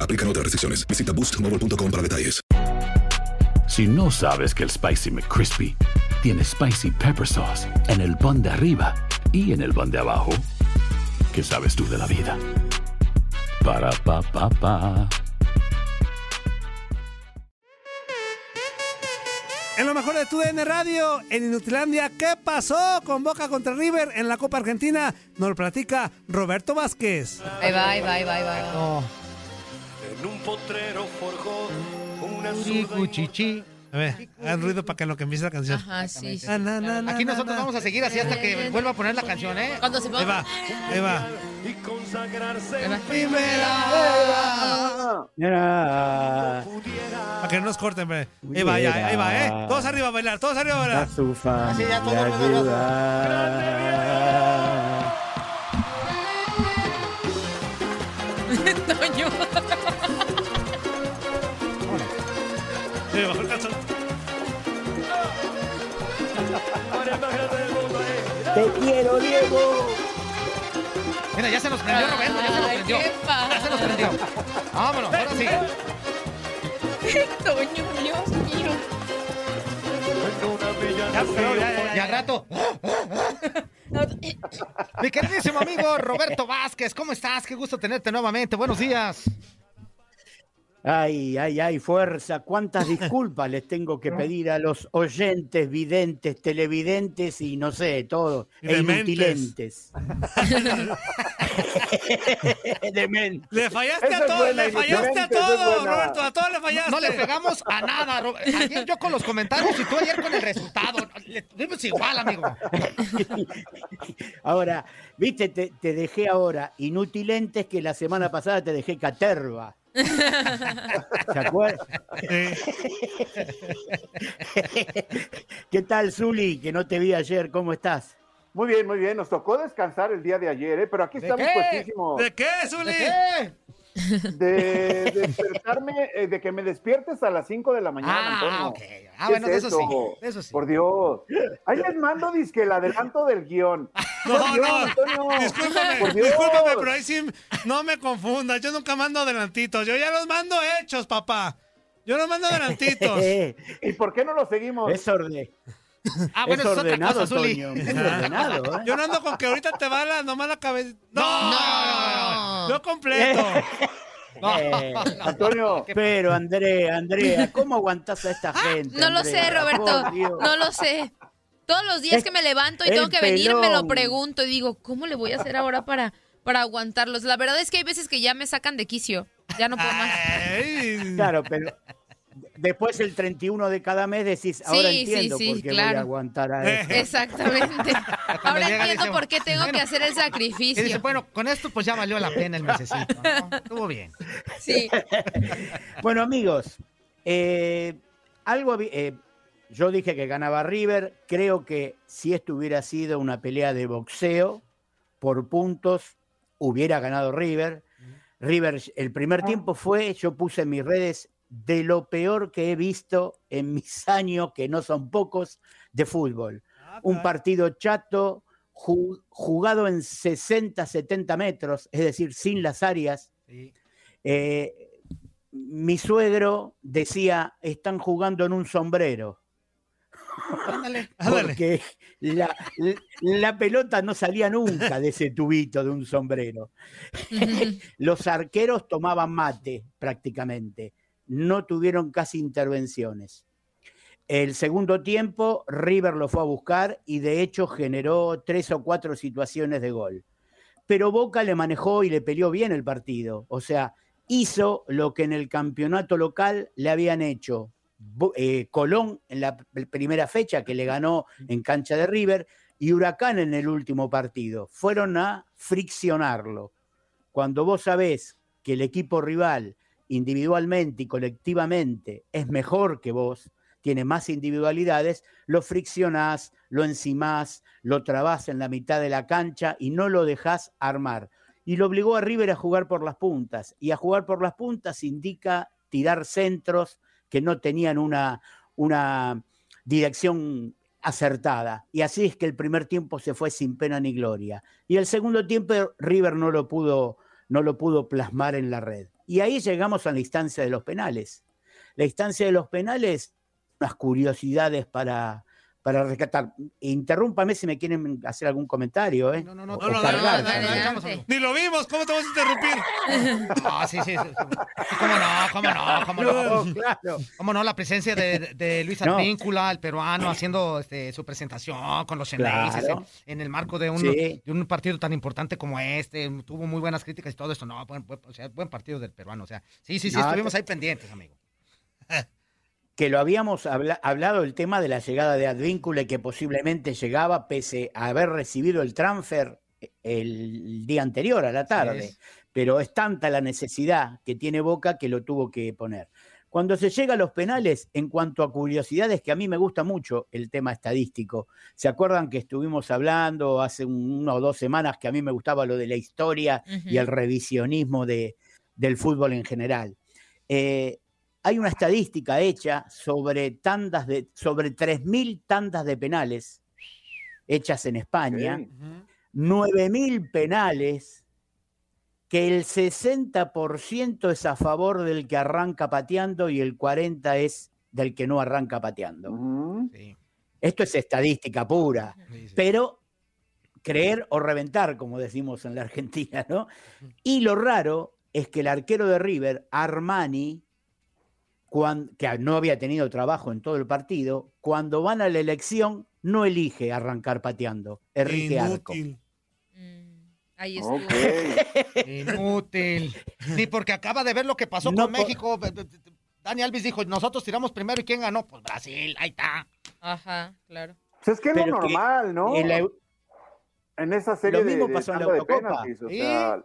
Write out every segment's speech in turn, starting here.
Aplican otras restricciones. Visita boostmobile.com para detalles. Si no sabes que el Spicy McCrispy tiene Spicy Pepper Sauce en el pan de arriba y en el pan de abajo, ¿qué sabes tú de la vida? Para, pa, pa, pa. En lo mejor de tu DN Radio, en Inutilandia, ¿qué pasó con Boca contra River en la Copa Argentina? Nos lo platica Roberto Vázquez. Ahí va, ahí va, ahí va, ahí va. En un potrero forjó una Cuchichi. A ver, hagan ruido para que en lo que empiece la canción. Ajá, sí. sí. Na, na, na, na, Aquí nosotros na. vamos a seguir así hasta que vuelva a poner la canción, ¿eh? Cuando se Ahí ponga. va, ahí va. y consagrarse Ahí va. Primera. Para que no nos corten, hombre. Ahí va, ya, ahí va, ¿eh? Todos arriba a bailar, todos arriba a bailar. Así ya todo el mundo Toño. El calzón. Te quiero, Diego. Mira, ya se nos prendió Roberto, ya se nos Ay, prendió. qué Ya se nos prendió. Vámonos, ahora sí. Toño, Dios mío. Ya, pero ya, ya, ya. Y al rato. Mi queridísimo amigo Roberto Vázquez, ¿cómo estás? Qué gusto tenerte nuevamente. Buenos días. Ay, ay, ay, fuerza. Cuántas disculpas les tengo que pedir a los oyentes, videntes, televidentes y no sé, todo. Y E. Dementes. Le fallaste a todos, le fallaste a todos. Roberto, a todos le fallaste. No le pegamos a nada. Ro- Ayer yo con los comentarios y tú ayer con el resultado. Le tuvimos igual, amigo. Ahora, viste, te, te dejé ahora inutilentes que la semana pasada te dejé caterva. ¿Se acuerdan? ¿Qué tal, Zuli? Que no te vi ayer, ¿cómo estás? Muy bien, muy bien. Nos tocó descansar el día de ayer, ¿eh? pero aquí ¿De estamos qué? puestísimos. ¿De qué, Zuli? ¿Qué? De despertarme, eh, de que me despiertes a las 5 de la mañana, Ah, Antonio. ok. Ah, ¿Qué bueno, es de eso sí. eso? de Eso sí. Por Dios. Ahí les mando, disque el adelanto del guion. No, Por Dios, no, Antonio. discúlpame, discúlpame, pero ahí sí, no me confundas, yo nunca mando adelantitos, yo ya los mando hechos, papá. Yo los mando adelantitos. ¿Y por qué no lo seguimos? Es, orde- Ah, bueno, es es otra ordenado, cosa, Zuli. Toño. Es ordenado, ¿eh? Yo no ando con que ahorita te va la, nomás la cabeza. No, No, no, no, yo completo. Eh, Antonio, Pero, Andrea, Andrea, ¿cómo aguantás a esta gente? No lo sé? Roberto. No lo sé. Todos los días que me levanto y el tengo que venir, me lo pregunto y digo, ¿cómo le voy a hacer ahora para, para aguantarlos? La verdad es que hay veces que ya me sacan de quicio. Ya no puedo más. Ay. Claro, pero después el 31 de cada mes decís, ahora Sí, sí, entiendo sí, por qué voy a aguantar a este. Exactamente. Ahora llega, entiendo por qué tengo bueno. que hacer el dice, sacrificio. bueno, con esto pues ya valió la pena el mesecito. ¿no? Estuvo bien. Sí. Bueno, amigos, eh, algo eh, yo dije que ganaba River. Creo que si esto hubiera sido una pelea de boxeo por puntos, hubiera ganado River. River, el primer tiempo fue, yo puse en mis redes de lo peor que he visto en mis años, que no son pocos, de fútbol. Un partido chato, ju- jugado en 60, 70 metros, es decir, sin las áreas. Eh, mi suegro decía, están jugando en un sombrero. Porque la, la pelota no salía nunca de ese tubito de un sombrero. Los arqueros tomaban mate prácticamente. No tuvieron casi intervenciones. El segundo tiempo, River lo fue a buscar y de hecho generó tres o cuatro situaciones de gol. Pero Boca le manejó y le peleó bien el partido. O sea, hizo lo que en el campeonato local le habían hecho eh, Colón en la primera fecha que le ganó en cancha de River y Huracán en el último partido. Fueron a friccionarlo. Cuando vos sabés que el equipo rival individualmente y colectivamente es mejor que vos, tiene más individualidades, lo friccionás, lo encimás, lo trabás en la mitad de la cancha y no lo dejás armar. Y lo obligó a River a jugar por las puntas. Y a jugar por las puntas indica tirar centros que no tenían una, una dirección acertada. Y así es que el primer tiempo se fue sin pena ni gloria. Y el segundo tiempo River no lo pudo, no lo pudo plasmar en la red. Y ahí llegamos a la instancia de los penales. La instancia de los penales, unas curiosidades para, para rescatar. Interrúmpame si me quieren hacer algún comentario, ¿eh? No, no, no, o cargar también. Ni lo vimos, ¿cómo te vamos a interrumpir? Ah, sí, sí, sí. ¿Cómo no? ¿Cómo no? ¿Cómo no? No, claro. ¿Cómo no? La presencia de, de Luis No. Advíncula, el peruano, haciendo este, su presentación con los Xeneises Claro. en, en el marco de un, Sí. de un partido tan importante como este. Tuvo muy buenas críticas y todo esto. No, buen, buen- o sea, buen partido del peruano. O sea, sí, sí, sí, No, estuvimos ahí pendientes, amigo. que lo habíamos habla- hablado el tema de la llegada de Advíncula y que posiblemente llegaba pese a haber recibido el transfer el día anterior a la tarde. Pero es tanta la necesidad que tiene Boca que lo tuvo que poner. Cuando se llega a los penales, en cuanto a curiosidades, que a mí me gusta mucho el tema estadístico. ¿Se acuerdan que estuvimos hablando hace un- una o dos semanas que a mí me gustaba lo de la historia y el revisionismo de, del fútbol en general? Eh, hay una estadística hecha sobre tandas de, sobre 3.000 tandas de penales hechas en España, 9.000 penales, que el 60% es a favor del que arranca pateando y el 40% es del que no arranca pateando. Esto es estadística pura, pero creer o reventar, como decimos en la Argentina, ¿no? Y lo raro es que el arquero de River, Armani, que no había tenido trabajo en todo el partido, cuando van a la elección no elige arrancar pateando, elige arco. Ahí estuvo. Inútil. Sí, porque acaba de ver lo que pasó No con México. Dani Alves dijo, nosotros tiramos primero y ¿quién ganó? Pues Brasil, ahí está. Ajá, claro. Pues es que es Pero lo que normal, ¿no? en la- En esa serie Lo mismo de, de pasó en la tanda de Eurocopa. penaltis, o Sí. sea,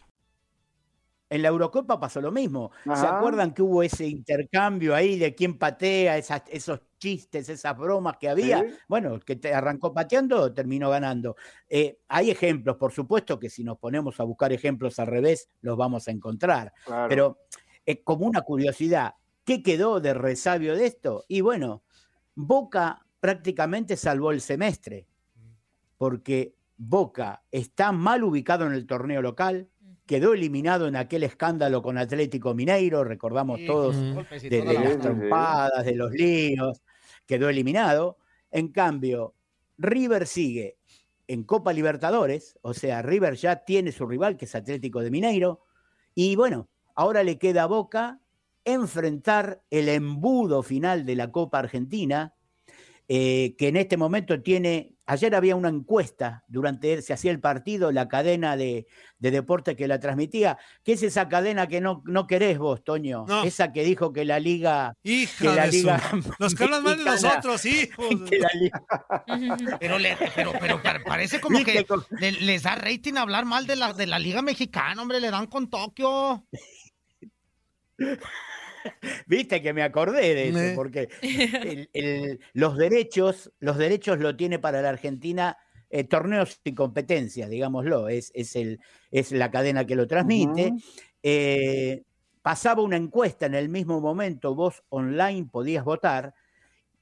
En la Eurocopa pasó lo mismo. ¿Se acuerdan que hubo ese intercambio ahí de quién patea, esas- esos chistes, esas bromas que había? Sí. Bueno, el que te arrancó pateando terminó ganando. Eh, hay ejemplos, por supuesto que si nos ponemos a buscar ejemplos al revés, los vamos a encontrar. Claro. Pero eh, como una curiosidad, ¿qué quedó de resabio de esto? Y bueno, Boca prácticamente salvó el semestre, porque Boca está mal ubicado en el torneo local, quedó eliminado en aquel escándalo con Atlético Mineiro, recordamos Sí, todos de, de la las trompadas, de los líos, quedó eliminado. En cambio, River sigue en Copa Libertadores, o sea, River ya tiene su rival, que es Atlético de Mineiro, y bueno, ahora le queda a Boca enfrentar el embudo final de la Copa Argentina. Eh, que en este momento tiene, ayer había una encuesta durante, se hacía el partido, la cadena de, de deporte que la transmitía, que es esa cadena que no, no querés vos, Toño, No. esa que dijo que la liga... Hija que la de su- liga Los que hablan mal de nosotros, hijos. que la liga- Pero, le- pero, pero pa- parece como que le- les da rating hablar mal de la, de la Liga Mexicana, hombre, le dan con Tokio. Viste que me acordé de eso, porque el- el- los derechos, los derechos lo tiene para la Argentina eh, torneos y competencias, digámoslo, es, es, el, es la cadena que lo transmite. Eh, pasaba una encuesta en el mismo momento, vos online podías votar.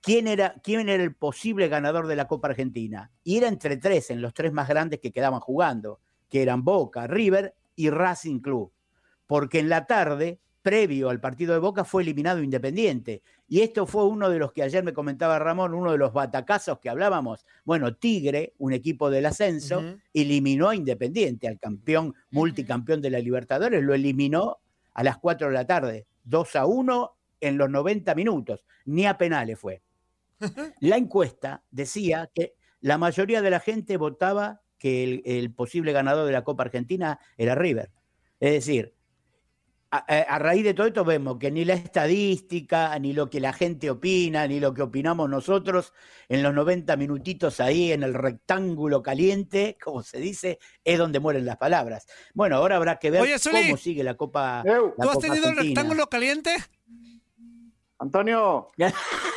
¿Quién era, ¿Quién era el posible ganador de la Copa Argentina? Y era entre tres, en los tres más grandes que quedaban jugando, que eran Boca, River y Racing Club. Porque en la tarde, previo al partido de Boca, fue eliminado Independiente. Y esto fue uno de los que ayer me comentaba Ramón, uno de los batacazos que hablábamos. Bueno, Tigre, un equipo del ascenso, eliminó a Independiente, al campeón, multicampeón de la Libertadores, lo eliminó a las 4 de la tarde, 2 a 1 en los 90 minutos, ni a penales fue. La encuesta decía que la mayoría de la gente votaba que el, el posible ganador de la Copa Argentina era River. Es decir, a, raíz de todo esto vemos que ni la estadística, ni lo que la gente opina, ni lo que opinamos nosotros en los 90 minutitos ahí en el rectángulo caliente, como se dice, es donde mueren las palabras. Bueno, ahora habrá que ver Oye, cómo sigue la Copa. La ¿Tú has Copa tenido el rectángulo caliente? Antonio,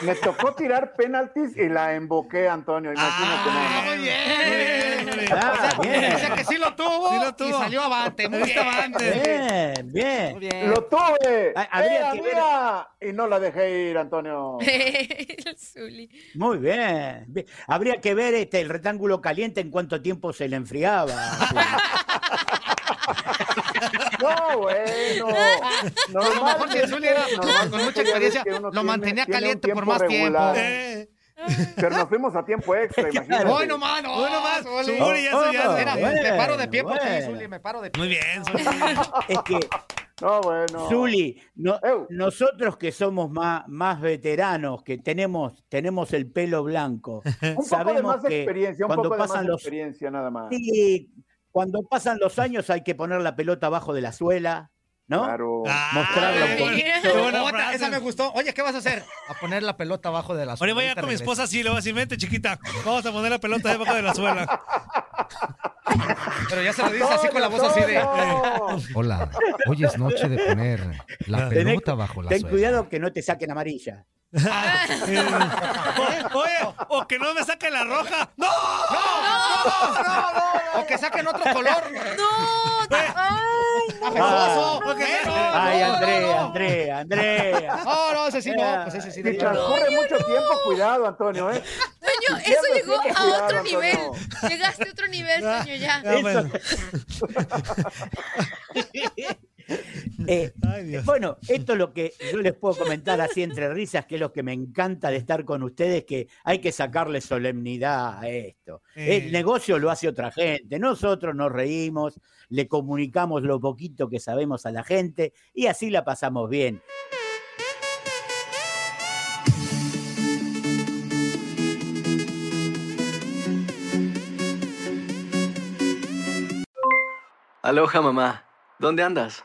me tocó tirar penaltis y la emboqué, Antonio. Imagínate Ah, muy bien. Muy bien. Ah, bien. O sea que sí lo tuvo, Sí lo tuvo. y salió avante. Muy bien. avante. Bien, bien. Muy bien. ¡Lo tuve! Ah, habría ¡Era que ver-! Y no la dejé ir, Antonio. El Zuli. Muy bien. Bien. Habría que ver este, el rectángulo caliente en cuánto tiempo se le enfriaba. No, bueno. A lo mejor Zuli era con mucha experiencia, lo mantenía caliente por más tiempo. Eh, Pero nos fuimos a tiempo extra, imagínate. Hoy no más, no. Hoy nomás, Zuli. Zuli, eso ya Oh, bueno, me paro de pie por ti, bueno. Zuli, me paro de pie. Muy bien, Zuli. es que, No, bueno. Zuli, no- nosotros que somos más, más veteranos, que tenemos, tenemos el pelo blanco, Un poco de sabemos más que experiencia, un cuando poco de pasan más los experiencia nada más. sí, cuando pasan los años hay que poner la pelota abajo de la suela, ¿no? Claro. Ah, Mostrarla un poquito. Otra, esa me gustó. Oye, ¿qué vas a hacer? A poner la pelota abajo de la Ahora suela. voy a Ahorita con mi esposa así, le voy a decir, vente chiquita, vamos a poner la pelota debajo de la suela. Pero ya se lo dice así con la voz así de... Hola, hoy es noche de poner la pelota bajo la Ten suela. cuidado que no te saquen amarilla. O- Oye, o que no me saque la roja. ¡No! O que saquen otro color. No, ay, no. Ay, no, no, Andrea, no. Andrea, Andrea. No, no, ese sí no. Pues ese sí Si transcurre mucho tiempo, cuidado, Antonio, ¿eh? Toño, eso llegó a cuidado, otro Antonio. nivel. Llegaste a otro nivel, Toño, ya. Ah, bueno. Eh, Ay. Bueno, esto es lo que yo les puedo comentar así entre risas, que es lo que me encanta de estar con ustedes, que hay que sacarle solemnidad a esto. Eh. El negocio lo hace otra gente, nosotros nos reímos, le comunicamos lo poquito que sabemos a la gente y así la pasamos bien. Aloha mamá, ¿dónde andas?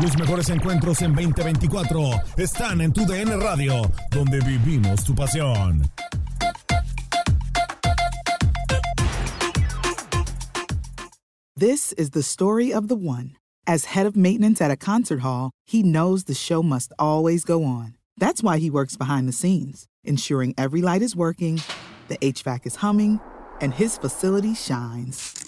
Los mejores encuentros en 2024 están en tu DN Radio, donde vivimos tu pasión. This is the story of the one. As head of maintenance at a concert hall, he knows the show must always go on. That's why he works behind the scenes, ensuring every light is working, the HVAC is humming, and his facility shines.